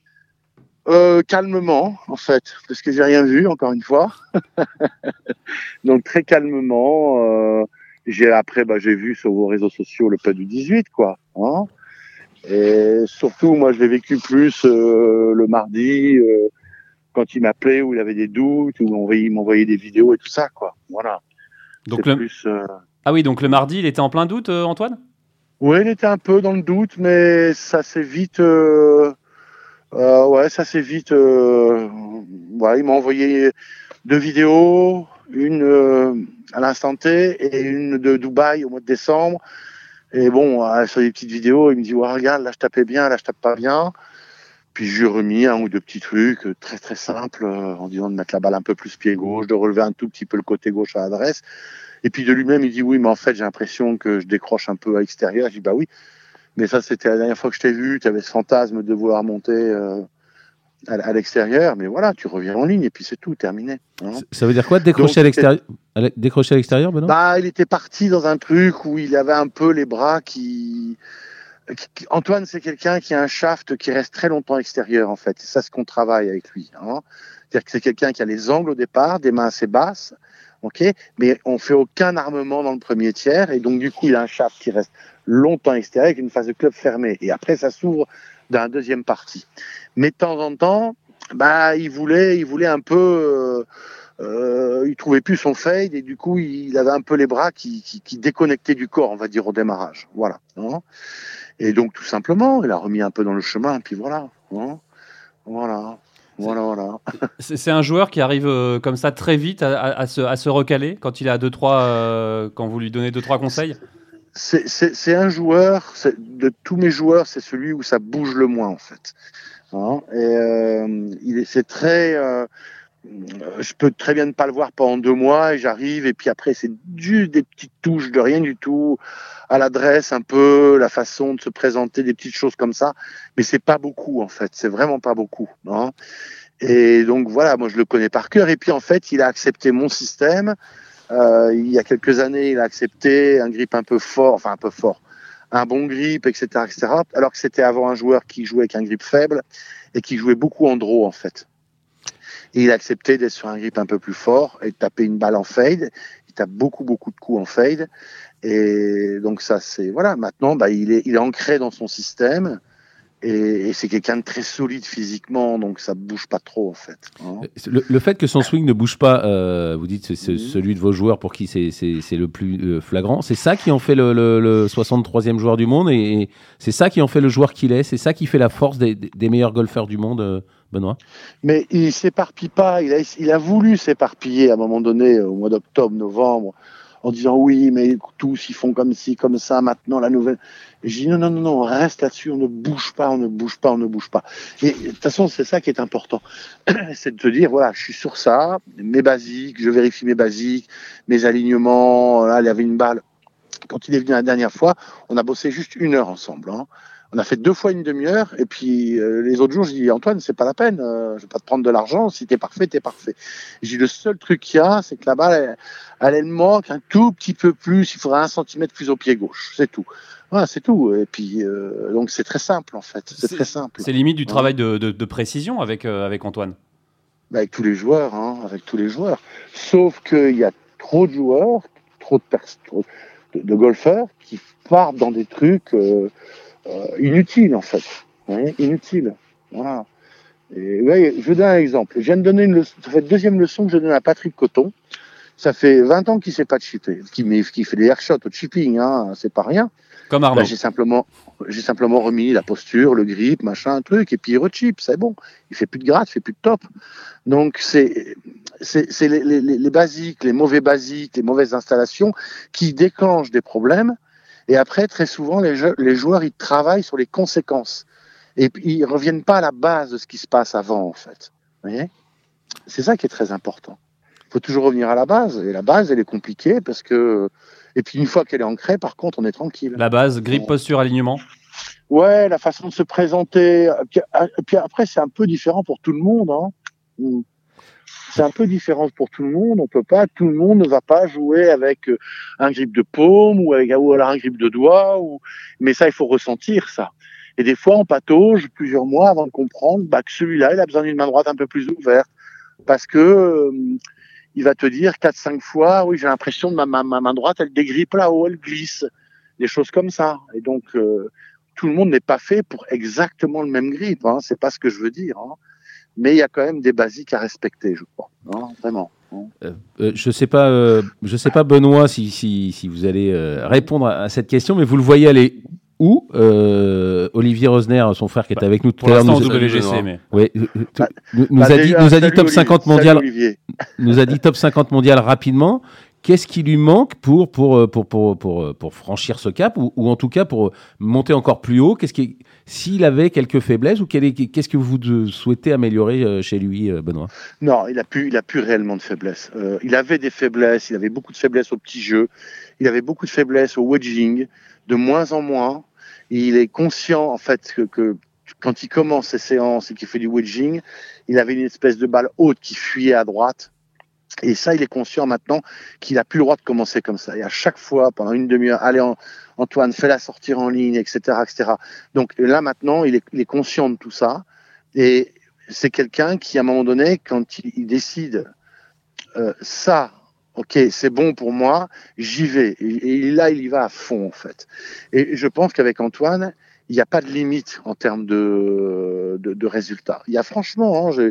Euh, Calmement, en fait, parce que j'ai rien vu, encore une fois. Donc, très calmement. j'ai Après, bah, j'ai vu sur vos réseaux sociaux le pas du 18, quoi. Hein. Et surtout, moi, je l'ai vécu plus le mardi quand il m'appelait où il avait des doutes, où il m'envoyait des vidéos et tout ça, quoi. Voilà. Donc le... Euh, ah oui, donc le mardi, il était en plein doute, euh, Antoine? Oui, il était un peu dans le doute, mais ça s'est vite. Euh, ouais, ça s'est vite. Ouais, il m'a envoyé deux vidéos, une à l'instant T et une de Dubaï au mois de décembre. Et bon, sur les petites vidéos, il me dit ouais, regarde, là je tapais bien, là je tape pas bien. Puis je lui ai remis un ou deux petits trucs euh, très très simples euh, en disant de mettre la balle un peu plus pied gauche, de relever un tout petit peu le côté gauche à l'adresse. Et puis de lui-même, il dit oui, mais en fait j'ai l'impression que je décroche un peu à l'extérieur. Je dis bah oui, mais ça c'était la dernière fois que je t'ai vu, tu avais ce fantasme de vouloir monter euh, à, l'extérieur, mais voilà, tu reviens en ligne et puis c'est tout, terminé. Hein. Ça veut dire quoi décrocher à l'extérieur Décrocher à l'extérieur, Benoît? Bah, il était parti dans un truc où il avait un peu les bras qui Antoine, c'est quelqu'un qui a un shaft qui reste très longtemps extérieur, en fait. C'est ça ce qu'on travaille avec lui. Hein. C'est-à-dire que c'est quelqu'un qui a les angles au départ, des mains assez basses, ok, mais on fait aucun armement dans le premier tiers, et donc du coup, il a un shaft qui reste longtemps extérieur avec une phase de club fermée. Et après, ça s'ouvre dans la deuxième partie. Mais de temps en temps, bah, il voulait, il voulait un peu. Euh, euh, il trouvait plus son fade et du coup il avait un peu les bras qui, déconnectaient du corps, on va dire au démarrage. Voilà. Hein. Et donc, tout simplement, il a remis un peu dans le chemin, puis voilà. Hein. voilà. Voilà, voilà. C'est un joueur qui arrive euh, comme ça très vite à, se, à, se, recaler quand il a deux trois, euh, quand vous lui donnez deux trois conseils? C'est un joueur, de tous mes joueurs, c'est celui où ça bouge le moins en fait. Hein. et euh, il c'est très, je peux très bien ne pas le voir pendant deux mois et j'arrive et puis après c'est juste des petites touches de rien du tout à l'adresse un peu la façon de se présenter des petites choses comme ça mais c'est pas beaucoup en fait c'est vraiment pas beaucoup hein. et donc voilà moi je le connais par cœur et puis en fait il a accepté mon système euh, il y a quelques années il a accepté un grip un peu fort enfin un peu fort un bon grip, etc., etc. Alors que c'était avant un joueur qui jouait avec un grip faible et qui jouait beaucoup en draw en fait. Et il a accepté d'être sur un grip un peu plus fort et de taper une balle en fade. Il tape beaucoup beaucoup de coups en fade. Et donc ça c'est voilà. Maintenant, bah, il est il est ancré dans son système. Et, c'est quelqu'un de très solide physiquement, donc ça bouge pas trop en fait. Hein. Le, fait que son swing ne bouge pas, euh, vous dites c'est celui de vos joueurs pour qui c'est le plus euh, flagrant. C'est ça qui en fait le, le, 63e joueur du monde et, c'est ça qui en fait le joueur qu'il est. C'est ça qui fait la force des, des meilleurs golfeurs du monde, euh, Benoît? Mais il s'éparpille pas. Il a, il a voulu s'éparpiller à un moment donné au mois d'octobre, novembre en disant oui, mais tous ils font comme ci, comme ça, maintenant la nouvelle. Je dis non, non, non, non, reste là-dessus, on ne bouge pas, on ne bouge pas, on ne bouge pas. Et de toute façon, c'est ça qui est important. c'est de te dire, voilà, je suis sur ça, mes basiques, je vérifie mes basiques, mes alignements, là, il y avait une balle. Quand il est venu la dernière fois, on a bossé juste une heure ensemble. Hein. On a fait deux fois une demi-heure et puis euh, les autres jours, je dis Antoine, c'est pas la peine, euh, je vais pas te prendre de l'argent. Si t'es parfait, t'es parfait. J'ai le seul truc qu'il y a, c'est que la balle, elle, elle, manque un tout petit peu plus. Il faudrait un centimètre plus au pied gauche, c'est tout. Voilà, c'est tout. Et puis euh, donc c'est très simple en fait. C'est très simple. C'est limite du travail de, de, de, précision avec avec Antoine. Bah, avec tous les joueurs, hein, avec tous les joueurs. Sauf qu'il y a trop de joueurs, trop de, trop de, de golfeurs qui partent dans des trucs. Euh, inutile en fait. inutile. Voilà. Et, ouais, je donne un exemple. Je viens de donner une leçon, ça fait deuxième leçon que je donne à Patrick Coton. Ça fait 20 ans qu'il sait pas de qui, qui fait des airshots au chipping, hein, c'est pas rien. Comme Arnaud. j'ai simplement, j'ai simplement remis la posture, le grip, machin, un truc, et puis il rechip, c'est bon. Il fait plus de gratte, il fait plus de top. Donc c'est, c'est, les, les, les, basiques, les mauvais basiques, les mauvaises installations qui déclenchent des problèmes et après, très souvent, les, les joueurs, ils travaillent sur les conséquences. Et puis, ils reviennent pas à la base de ce qui se passe avant, en fait. Vous voyez? C'est ça qui est très important. Il faut toujours revenir à la base. Et la base, elle est compliquée parce que. Et puis, une fois qu'elle est ancrée, par contre, on est tranquille. La base, grip, posture, alignement? Ouais, la façon de se présenter. Puis après, c'est un peu différent pour tout le monde. Hein c'est un peu différent pour tout le monde. On peut pas, tout le monde ne va pas jouer avec euh, un grip de paume ou avec ou alors un grip de doigt. Mais ça, il faut ressentir ça. Et des fois, on patauge plusieurs mois avant de comprendre bah, que celui-là, il a besoin d'une main droite un peu plus ouverte, parce que euh, il va te dire quatre, cinq fois, oui, j'ai l'impression ma, ma, main droite, elle dégrippe là-haut, elle glisse, des choses comme ça. Et donc, euh, tout le monde n'est pas fait pour exactement le même grip. Hein. C'est pas ce que je veux dire. Hein mais il y a quand même des basiques à respecter, je crois. Non, vraiment. Euh, euh, je sais pas, euh, je sais pas Benoît si, si, si vous allez répondre à, cette question, mais vous le voyez aller où Olivier Rosner, son frère qui est avec nous tout à l'heure, nous, WGC, mais... oui, nous, nous, a dit, nous a dit top 50 mondial, nous a dit top 50 mondial rapidement. Qu'est-ce qui lui manque pour, pour, pour, pour, pour, pour franchir ce cap ou, ou, en tout cas pour monter encore plus haut? Qu'est-ce qui, s'il avait quelques faiblesses ou qu'est-ce que vous souhaitez améliorer euh, chez lui, euh, Benoît? Non, il a plus, plus réellement de faiblesses. Euh, il avait des faiblesses, il avait beaucoup de faiblesses au petit jeu, il avait beaucoup de faiblesses au wedging, de moins en moins. Il est conscient en fait que, que quand il commence ses séances et qu'il fait du wedging, il avait une espèce de balle haute qui fuyait à droite et ça, il est conscient maintenant qu'il n'a plus le droit de commencer comme ça. Et à chaque fois, pendant une demi-heure, allez, Antoine, fais-la sortir en ligne, etc., etc. Donc là, maintenant, il est, conscient de tout ça. Et c'est quelqu'un qui, à un moment donné, quand il, décide euh, ça, ok, c'est bon pour moi, j'y vais. Et, là, il y va à fond, en fait. Et je pense qu'avec Antoine, il n'y a pas de limite en termes de, résultats. Il y a franchement, hein,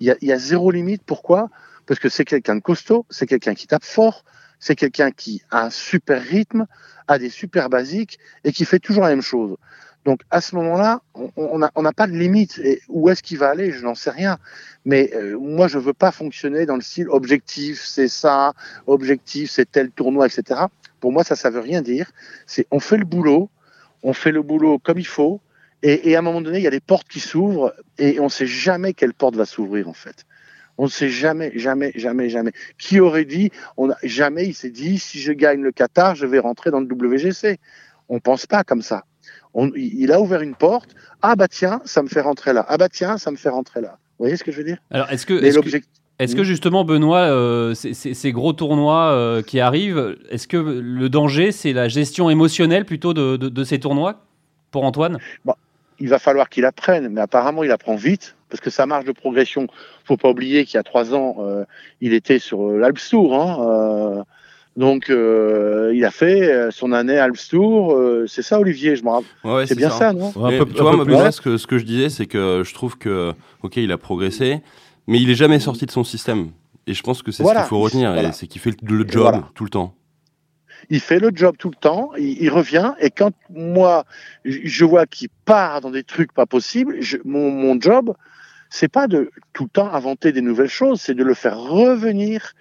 il y a zéro limite. Pourquoi? Parce que c'est quelqu'un de costaud, c'est quelqu'un qui tape fort, c'est quelqu'un qui a un super rythme, a des super basiques et qui fait toujours la même chose. Donc à ce moment-là, on n'a pas de limite. Et où est-ce qu'il va aller? Je n'en sais rien. Mais euh, moi, je veux pas fonctionner dans le style objectif, c'est ça, objectif, c'est tel tournoi, etc. Pour moi, ça, ça veut rien dire. C'est on fait le boulot, on fait le boulot comme il faut, et à un moment donné, il y a des portes qui s'ouvrent, et on ne sait jamais quelle porte va s'ouvrir en fait. On ne sait jamais, jamais, jamais, jamais. Qui aurait dit, on a, jamais il s'est dit, si je gagne le Qatar, je vais rentrer dans le WGC. On pense pas comme ça. il a ouvert une porte. Ah bah tiens, ça me fait rentrer là. Ah bah tiens, ça me fait rentrer là. Vous voyez ce que je veux dire? Alors est-ce que, Est-ce que justement, Benoît, euh, ces, ces- ces gros tournois euh, qui arrivent, est-ce que le danger, c'est la gestion émotionnelle plutôt de, de- de ces tournois? Pour Antoine? Il va falloir qu'il apprenne, mais apparemment il apprend vite parce que sa marge de progression. Faut pas oublier qu'il y a trois ans, euh, il était sur euh, l'Alps Tour, hein, euh, donc euh, il a fait son année Alps Tour. euh, c'est ça, Olivier, je me rappelle. Ouais, c'est bien ça, non? Ouais, un Mais peu- tu vois, peu plus. Ce que, ce que je disais, c'est que je trouve que, ok, il a progressé, mais il est jamais sorti de son système. Et je pense que c'est Voilà. ce qu'il faut retenir, Voilà. et c'est qu'il fait le, le job Voilà. tout le temps. Il fait le job tout le temps, il, il revient, et quand moi je vois qu'il part dans des trucs pas possibles, je, mon, mon job, c'est pas de tout le temps inventer des nouvelles choses, c'est de le faire revenir,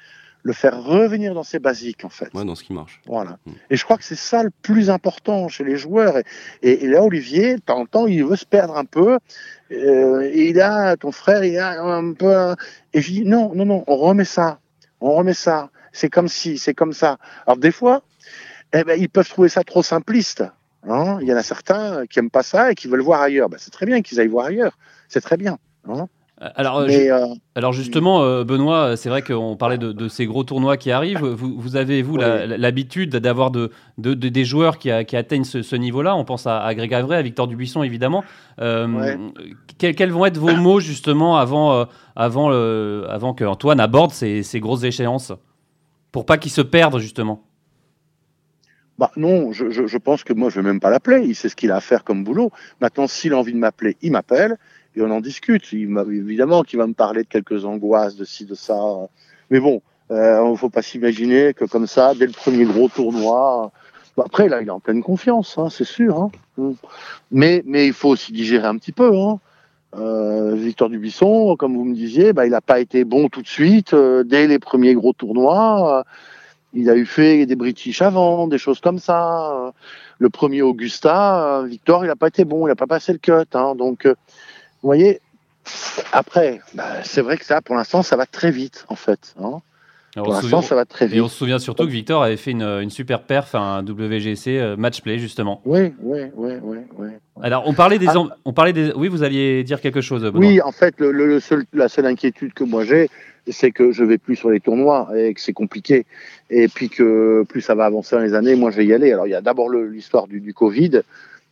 le faire revenir dans ses basiques en fait. Ouais, dans ce qui marche. Voilà. Mm. Et je crois que c'est ça le plus important chez les joueurs. Et, et- et là, Olivier, de temps en temps, il veut se perdre un peu. Euh, et il a, ton frère, il a un peu. un- Et je dis non, non, non, on remet ça. On remet ça. C'est comme si, c'est comme ça. Alors, des fois, eh ben, ils peuvent trouver ça trop simpliste. hein. il y en a certains qui aiment pas ça et qui veulent voir ailleurs. Ben, c'est très bien qu'ils aillent voir ailleurs. C'est très bien. hein. Alors, euh, Mais, euh, Alors justement, euh, Benoît, c'est vrai qu'on parlait de, de ces gros tournois qui arrivent. Vous, vous avez, vous, Oui. l'habitude d'avoir de, de- de- des joueurs qui, a- qui atteignent ce, ce niveau-là. On pense à, à Greg Avray, à Victor Dubuisson, évidemment. Euh, Ouais. quels, quels vont être vos mots, justement, avant, euh, avant, euh, avant que Antoine aborde ces, ces grosses échéances? Pour pas qu'il se perde, justement. Bah non, je, pense que moi je vais même pas l'appeler. Il sait ce qu'il a à faire comme boulot. Maintenant, s'il a envie de m'appeler, il m'appelle et on en discute. Il évidemment qu'il va me parler de quelques angoisses, de ci, de ça. Mais bon, euh, il faut pas s'imaginer que comme ça, dès le premier gros tournoi. bah, après, là, il est en pleine confiance, hein, c'est sûr. Hein. Mais, mais il faut aussi digérer un petit peu. Hein. Euh, Victor Dubuisson, comme vous me disiez, bah, il n'a pas été bon tout de suite euh, dès les premiers gros tournois. Il a eu fait des British avant, des choses comme ça. Euh, Le premier Augusta, euh, Victor, il n'a pas été bon, il n'a pas passé le cut. hein. Donc, euh, vous voyez, après, bah, c'est vrai que ça, pour l'instant, ça va très vite, en fait. hein. Pour l'instant, souvient- ça va très et on vite. se souvient surtout que Victor avait fait une, une super perf, un WGC euh, match play, justement. Oui, oui, oui, oui, oui. Alors, on parlait des... Ah. On parlait des... Oui, vous alliez dire quelque chose, Benoît. Oui, en fait, le, le- le seul, la seule inquiétude que moi j'ai, c'est que je vais plus sur les tournois et que c'est compliqué. Et puis que plus ça va avancer dans les années, moi je vais y aller. Alors il y a d'abord l'histoire du, du Covid,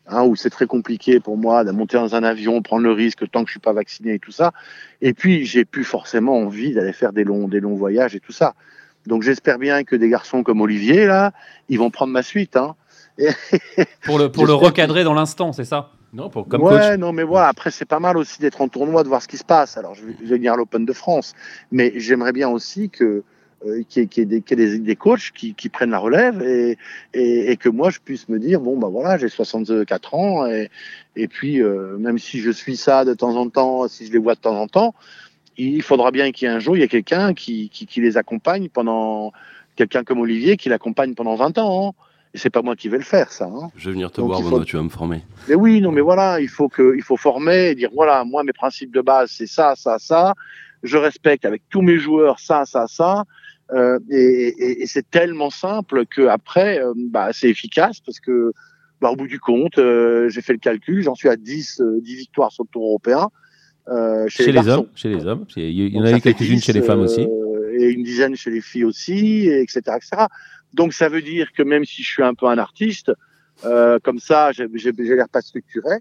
hein, où c'est très compliqué pour moi de monter dans un avion, prendre le risque tant que je suis pas vacciné et tout ça. Et puis j'ai plus forcément envie d'aller faire des longs, des longs voyages et tout ça. Donc j'espère bien que des garçons comme Olivier là, ils vont prendre ma suite. Hein. Pour le, pour le recadrer dans l'instant, c'est ça? Non, pour, comme ouais, coach. non, mais voilà, après, c'est pas mal aussi d'être en tournoi, de voir ce qui se passe. Alors, je vais, je vais venir à l'Open de France, mais j'aimerais bien aussi que euh, ait, qu'il y ait des, qu'il y ait des, des coachs qui, qui prennent la relève et, et, et que moi, je puisse me dire, bon, bah voilà, j'ai 64 ans et, et puis, euh, même si je suis ça de temps en temps, si je les vois de temps en temps, il faudra bien qu'il y ait un jour, il y ait quelqu'un qui, qui, qui les accompagne pendant, quelqu'un comme Olivier qui l'accompagne pendant 20 ans. hein. Et c'est pas moi qui vais le faire, ça. Hein. Je vais venir te Donc, voir, il faut- Benoît, tu vas me former. Mais oui, non, mais voilà, il faut que, il faut former et dire voilà, moi mes principes de base c'est ça, ça, ça. Je respecte avec tous mes joueurs ça, ça, ça. Euh, et et, et c'est tellement simple que après, euh, bah, c'est efficace parce que, bah, au bout du compte, euh, j'ai fait le calcul, j'en suis à 10, euh, 10 victoires sur le Tour européen. Euh, chez, Chez les, hommes, chez les hommes. Il y- en a eu quelques-unes 10, chez les femmes aussi. euh, Et une dizaine chez les filles aussi, et etc., etc. Donc ça veut dire que même si je suis un peu un artiste, euh, comme ça, j'ai j'ai- j'ai l'air pas structuré,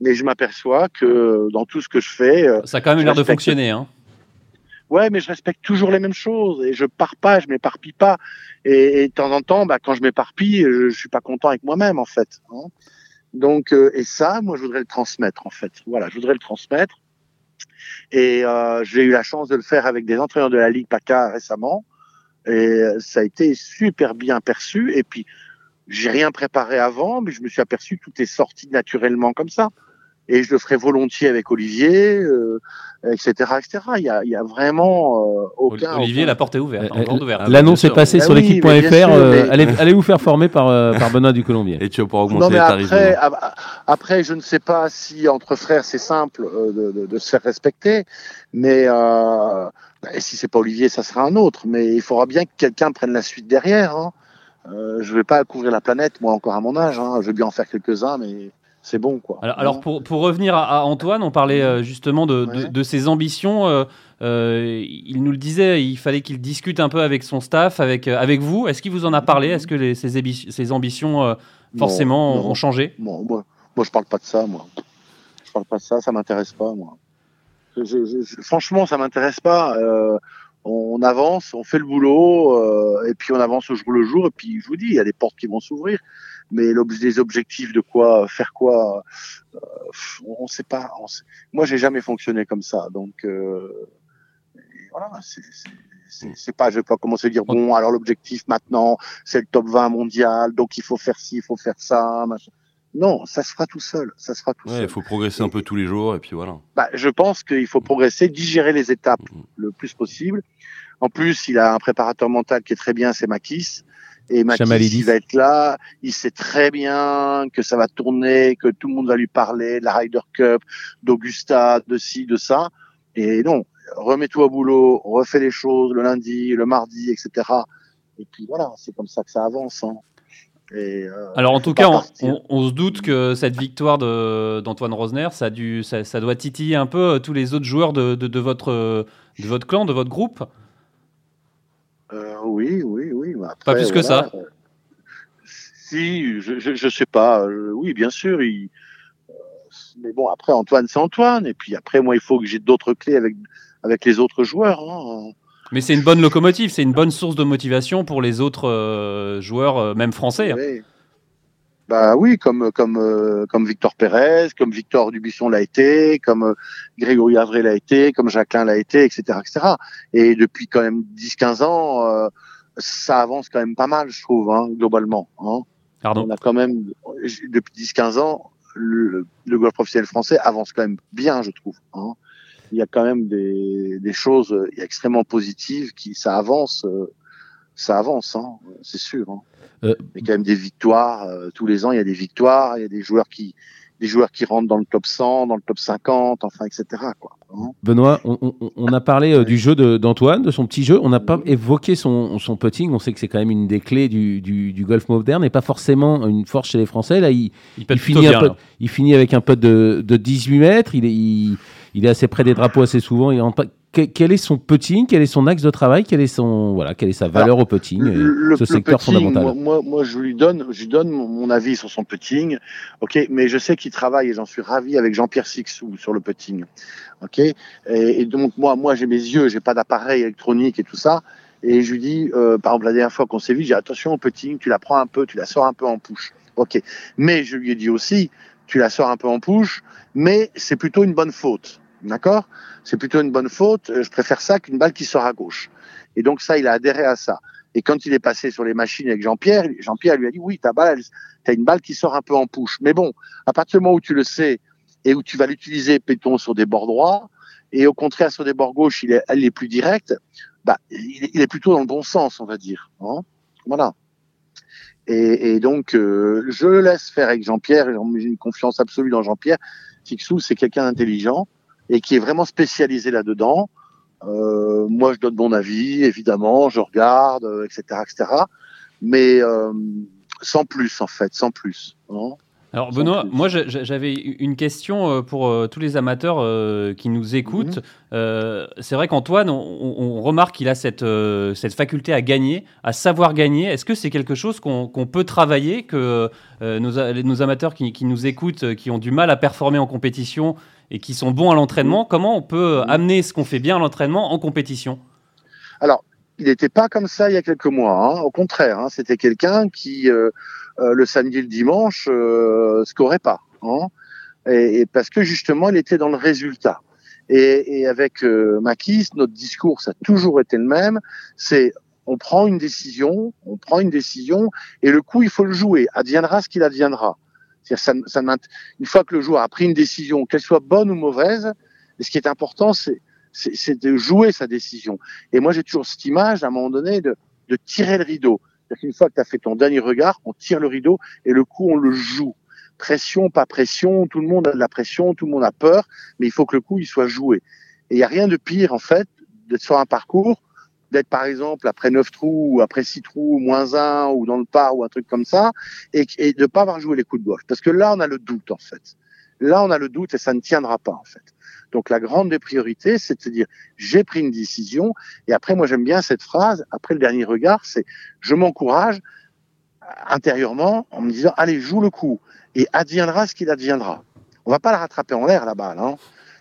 mais je m'aperçois que dans tout ce que je fais, euh, Ça a quand même l'air de fonctionner. Hein. Ouais, mais je respecte toujours les mêmes choses et je pars pas, je m'éparpille pas. Et, de temps en temps, bah, quand je m'éparpille, je, je suis pas content avec moi-même en fait. hein. Donc euh, et ça, moi, je voudrais le transmettre en fait. Voilà, je voudrais le transmettre. Et euh, j'ai eu la chance de le faire avec des entraîneurs de la Ligue PACA récemment. Et euh, ça a été super bien perçu. Et puis, j'ai rien préparé avant, mais je me suis aperçu que tout est sorti naturellement comme ça. Et je le ferai volontiers avec Olivier, euh, etc., etc. Il y a, il y a vraiment euh, aucun. Olivier, aucun- la porte est ouverte, hein, Euh. L'annonce est passée Ah sur oui, l'équipe.fr. mais euh, mais- allez, allez vous faire former par, euh, par Benoît du Colombier. Et tu vas pouvoir augmenter Non, mais les tarifs. après, je ne sais pas si entre frères c'est simple euh, de, de- de se faire respecter, mais euh, bah, si c'est pas Olivier, ça sera un autre. Mais il faudra bien que quelqu'un prenne la suite derrière. Hein. Euh, je vais pas couvrir la planète, moi encore à mon âge. Hein. Je vais bien en faire quelques-uns, mais c'est bon quoi. Alors, alors pour, pour, revenir à, Antoine, on parlait euh, justement de, de, ses ambitions. Euh, euh, il nous le disait, il fallait qu'il discute un peu avec son staff, avec, avec vous. Est-ce qu'il vous en a parlé? Est-ce que les, ses, ambitions forcément ont changé? Moi, moi, je parle pas de ça, moi. Je parle pas de ça, ça m'intéresse pas, moi. franchement, ça m'intéresse pas. On avance, on fait le boulot, et puis on avance au jour le jour, et puis je vous dis, il y a des portes qui vont s'ouvrir mais des objectifs de quoi faire quoi, euh, on ne sait pas. On sait. Moi, j'ai jamais fonctionné comme ça, donc euh, voilà. C'est pas, je vais pas commencer à dire bon, alors l'objectif maintenant, c'est le top 20 mondial, donc il faut faire ci, il faut faire ça. Machin. Non, ça se fera tout seul. Ça se fera tout ouais, Il faut progresser un peu tous les jours et puis voilà. Bah, je pense qu'il faut progresser, digérer les étapes mm-hmm. le plus possible. En plus, il a un préparateur mental qui est très bien, c'est Makis. Et Mathis, il va être là. Il sait très bien que ça va tourner, que tout le monde va lui parler de la Ryder Cup, d'Augusta, de ci, de ça. Et non, remets-toi au boulot, refais les choses le lundi, le mardi, etc. Et puis voilà, c'est comme ça que ça avance. Hein. Et, euh, Alors en tout cas, on, se doute que cette victoire d'Antoine Rosner, ça, dû, ça, ça, doit titiller un peu tous les autres joueurs de, de, de, votre, de votre clan, de votre groupe. Euh, oui, oui, oui. pas plus que ça. Si, je, ne sais pas. Euh, oui, bien sûr. Euh, mais bon, après Antoine, c'est Antoine. Et puis après, moi, il faut que j'ai d'autres clés avec avec les autres joueurs. Hein. Mais c'est une bonne locomotive, c'est une bonne source de motivation pour les autres joueurs, même français. Hein. Oui. Bah oui, comme comme euh, comme Victor Pérez, comme Victor Dubisson l'a été, comme euh, Grégory Avril l'a été, comme Jacqueline l'a été, etc., etc. Et depuis quand même 10-15 ans, euh, ça avance quand même pas mal, je trouve, hein, globalement. Hein. Pardon. On a quand même depuis 10-15 ans, le, le, golf professionnel français avance quand même bien, je trouve. Hein. Il y a quand même des, des choses extrêmement positives qui ça avance, ça avance, hein, c'est sûr. Hein. Euh, il y a quand même des victoires. Euh, tous les ans, il y a des victoires. Il y a des joueurs qui, des joueurs qui rentrent dans le top 100, dans le top 50, enfin, etc. Quoi. Hein Benoît, on, a parlé euh, du jeu d'Antoine, de, son petit jeu. On n'a pas évoqué son, son, putting. On sait que c'est quand même une des clés du, du, golf moderne et pas forcément une force chez les Français. Là, il, il, finit, il finit, avec un putt de, de 18 mètres. Il est, il, est assez près des drapeaux assez souvent. Rentre pas quel est son putting, quel est son axe de travail, quelle est son voilà, quelle est sa valeur au putting, le, ce secteur fondamental? Moi, moi, je lui donne, je lui donne mon, avis sur son putting, ok, mais je sais qu'il travaille et j'en suis ravi avec Jean-Pierre Sixou sur le putting, ok. Et, donc moi, moi j'ai mes yeux, j'ai pas d'appareil électronique et tout ça, et je lui dis, euh, par exemple la dernière fois qu'on s'est vu, j'ai attention au putting, tu la prends un peu, tu la sors un peu en push, ok. Mais je lui ai dit aussi, tu la sors un peu en push, mais c'est plutôt une bonne faute. D'accord? C'est plutôt une bonne faute. Euh, je préfère ça qu'une balle qui sort à gauche. Et donc ça, il a adhéré à ça. Et quand il est passé sur les machines avec Jean-Pierre, Jean-Pierre lui a dit oui, ta balle, t'as une balle qui sort un peu en push. Mais bon, à partir du moment où tu le sais et où tu vas l'utiliser, péton sur des bords droits, et au contraire sur des bords gauches, il est, elle est plus directe, bah, il, est plutôt dans le bon sens, on va dire. Hein voilà. Et, et donc, euh, je le laisse faire avec Jean-Pierre. J'ai une confiance absolue dans Jean-Pierre. Fixou, c'est quelqu'un d'intelligent et qui est vraiment spécialisé là-dedans. Euh, moi, je donne mon avis, évidemment, je regarde, etc., euh, etc. Mais euh, sans plus, en fait, sans plus. Hein. Alors Benoît, moi j'avais une question pour tous les amateurs qui nous écoutent. Mhm. c'est vrai qu'Antoine, on, remarque qu'il a cette, cette faculté à gagner, à savoir gagner. Est-ce que c'est quelque chose qu'on peut travailler, que nos, nos, amateurs qui, qui, nous écoutent, qui ont du mal à performer en compétition et qui sont bons à l'entraînement, comment on peut amener ce qu'on fait bien à l'entraînement en compétition? Alors, il n'était pas comme ça il y a quelques mois. Hein. Au contraire, hein, c'était quelqu'un qui euh, le samedi et le dimanche euh, scorait pas. Hein et, parce que justement, il était dans le résultat. Et, et avec euh, Makis, notre discours, ça a toujours été le même. C'est on prend une décision, on prend une décision, et le coup, il faut le jouer. Adviendra ce qu'il adviendra. Ça, ça, une fois que le joueur a pris une décision, qu'elle soit bonne ou mauvaise, ce qui est important, c'est de jouer sa décision. Et moi, j'ai toujours cette image, à un moment donné, de, de tirer le rideau. C'est-à-dire qu'une fois que tu as fait ton dernier regard, on tire le rideau et le coup, on le joue. Pression, pas pression, tout le monde a de la pression, tout le monde a peur, mais il faut que le coup, il soit joué. Et il n'y a rien de pire, en fait, d'être sur un parcours d'être par exemple après 9 trous ou après 6 trous, moins 1 ou dans le par ou un truc comme ça, et, de pas avoir joué les coups de gauche. Parce que là, on a le doute en fait. Là, on a le doute et ça ne tiendra pas en fait. Donc la grande des priorités, c'est de se dire j'ai pris une décision et après moi j'aime bien cette phrase après le dernier regard, c'est je m'encourage intérieurement en me disant allez joue le coup et adviendra ce qu'il adviendra. On va pas la rattraper en l'air la balle, hein,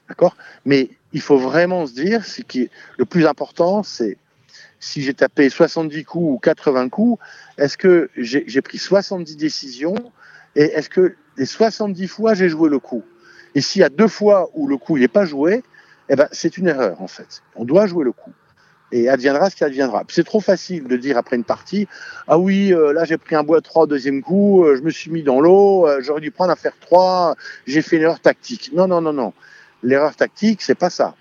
d'accord? Mais il faut vraiment se dire, ce qui est le plus important, c'est si j'ai tapé 70 coups ou 80 coups, est-ce que j'ai pris 70 décisions et est-ce que les 70 fois j'ai joué le coup? Et s'il y a deux fois où le coup n'est pas joué, eh ben c'est une erreur en fait. On doit jouer le coup et adviendra ce qui adviendra. C'est trop facile de dire après une partie, ah oui, euh, là j'ai pris un bois 3 au deuxième coup, euh, je me suis mis dans l'eau, euh, j'aurais dû prendre un fer 3, j'ai fait une erreur tactique. Non, non, non, non. L'erreur tactique, c'est pas ça.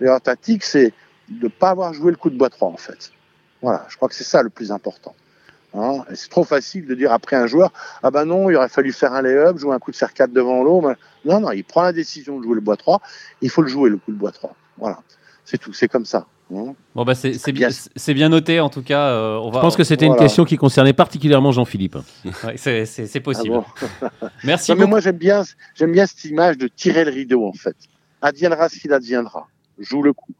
L'erreur tactique, c'est de pas avoir joué le coup de bois 3 en fait. Voilà, je crois que c'est ça le plus important. Hein c'est trop facile de dire après un joueur, ah ben non, il aurait fallu faire un lay-up, jouer un coup de fer 4 devant l'eau. Non, non, il prend la décision de jouer le bois 3, il faut le jouer le coup de bois 3. Voilà, c'est tout, c'est comme ça. Bon, bah c'est bien, bien, noté en tout cas. Euh, on va, Je pense que c'était une question qui concernait particulièrement Jean-Philippe. c'est possible. Ah Merci. mais moi j'aime bien, j'aime bien cette image de tirer le rideau en fait. Adviendra ce qu'il adviendra. Joue le coup.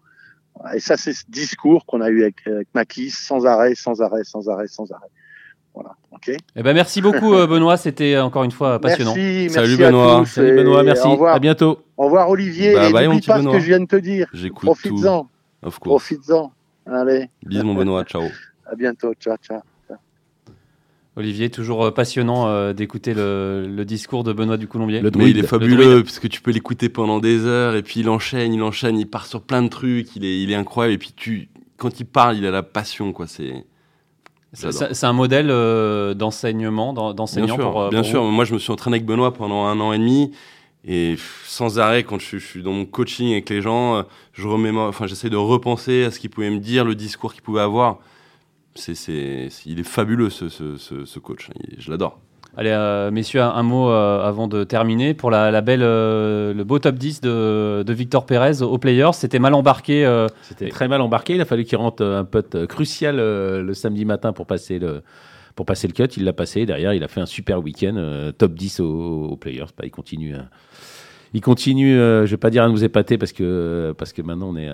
Et ça, c'est ce discours qu'on a eu avec, avec Makis, sans arrêt, sans arrêt, sans arrêt, sans arrêt. Voilà. Ok. Eh ben merci beaucoup euh, Benoît, c'était encore une fois passionnant. Merci, Salut Benoît. Salut Benoît, merci. À bientôt. Au revoir Olivier. Bah, et n'oublie pas ce que je viens de te dire. Profites-en. Of course. Profites-en. Allez. Bisous, mon Benoît. Ciao. À bientôt. Ciao, ciao. Olivier, toujours euh, passionnant euh, d'écouter le, discours de Benoît du Colombier. Le druide, il est fabuleux, parce que tu peux l'écouter pendant des heures, et puis il enchaîne, il enchaîne, il part sur plein de trucs, il est, il est incroyable, et puis tu, quand il parle, il a la passion, quoi. C'est. C'est un modèle euh, d'enseignement, d'enseignant. Bien sûr, bien sûr. Moi, je me suis entraîné avec Benoît pendant un an et demi. Et sans arrêt, quand je, suis dans mon coaching avec les gens, euh, je remémore, enfin, j'essaie de repenser à ce qu'il pouvait me dire, le discours qu'il pouvait avoir. C'est, il est fabuleux ce, ce, ce, coach. Je l'adore. Allez, euh, messieurs, un, mot euh, avant de terminer. Pour la, la belle, le beau top 10 de, de Victor Pérez aux Players, c'était mal embarqué. C'était très mal embarqué. Il a fallu qu'il rentre un pote crucial le samedi matin pour passer le, pour passer le cut. Il l'a passé. Derrière, il a fait un super week-end, top 10 aux, Players. Bah, il continue. À il continue, euh, je vais pas dire à nous épater parce que parce que maintenant on est,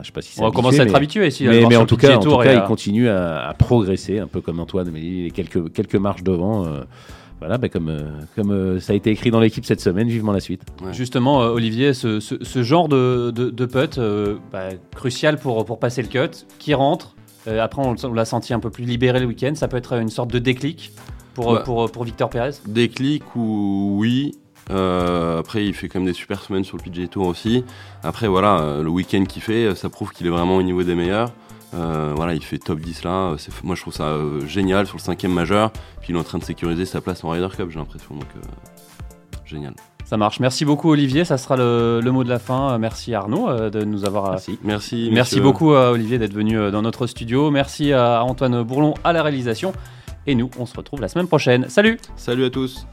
je sais pas si on commence à être habitué ici. Mais, en tout cas, en tout cas, il continue à, progresser, un peu comme Antoine, mais il est quelques quelques marches devant. Euh, voilà, bah, comme, euh, comme ça a été écrit dans l'équipe cette semaine, vivement la suite. Justement, Olivier, ce, ce, genre de, de, de putt, bah, crucial pour, pour passer le cut, qui rentre, après on, l'a senti un peu plus libéré le week-end, ça peut être une sorte de déclic pour, pour, pour Victor Pérez? Déclic ou oui, euh, après, il fait quand même des super semaines sur le PGA Tour aussi. Après, voilà, euh, le week-end qu'il fait, ça prouve qu'il est vraiment au niveau des meilleurs. Euh, voilà, il fait top 10 là. Moi, je trouve ça génial sur le cinquième majeur. Puis il est en train de sécuriser sa place en Ryder Cup, j'ai l'impression. Donc, génial. Ça marche. Merci beaucoup Olivier. Ça sera le, mot de la fin. Merci Arnaud de nous avoir. Merci. Merci, merci beaucoup Olivier d'être venu dans notre studio. Merci à Antoine Bourlon à la réalisation. Et nous, on se retrouve la semaine prochaine. Salut Salut à tous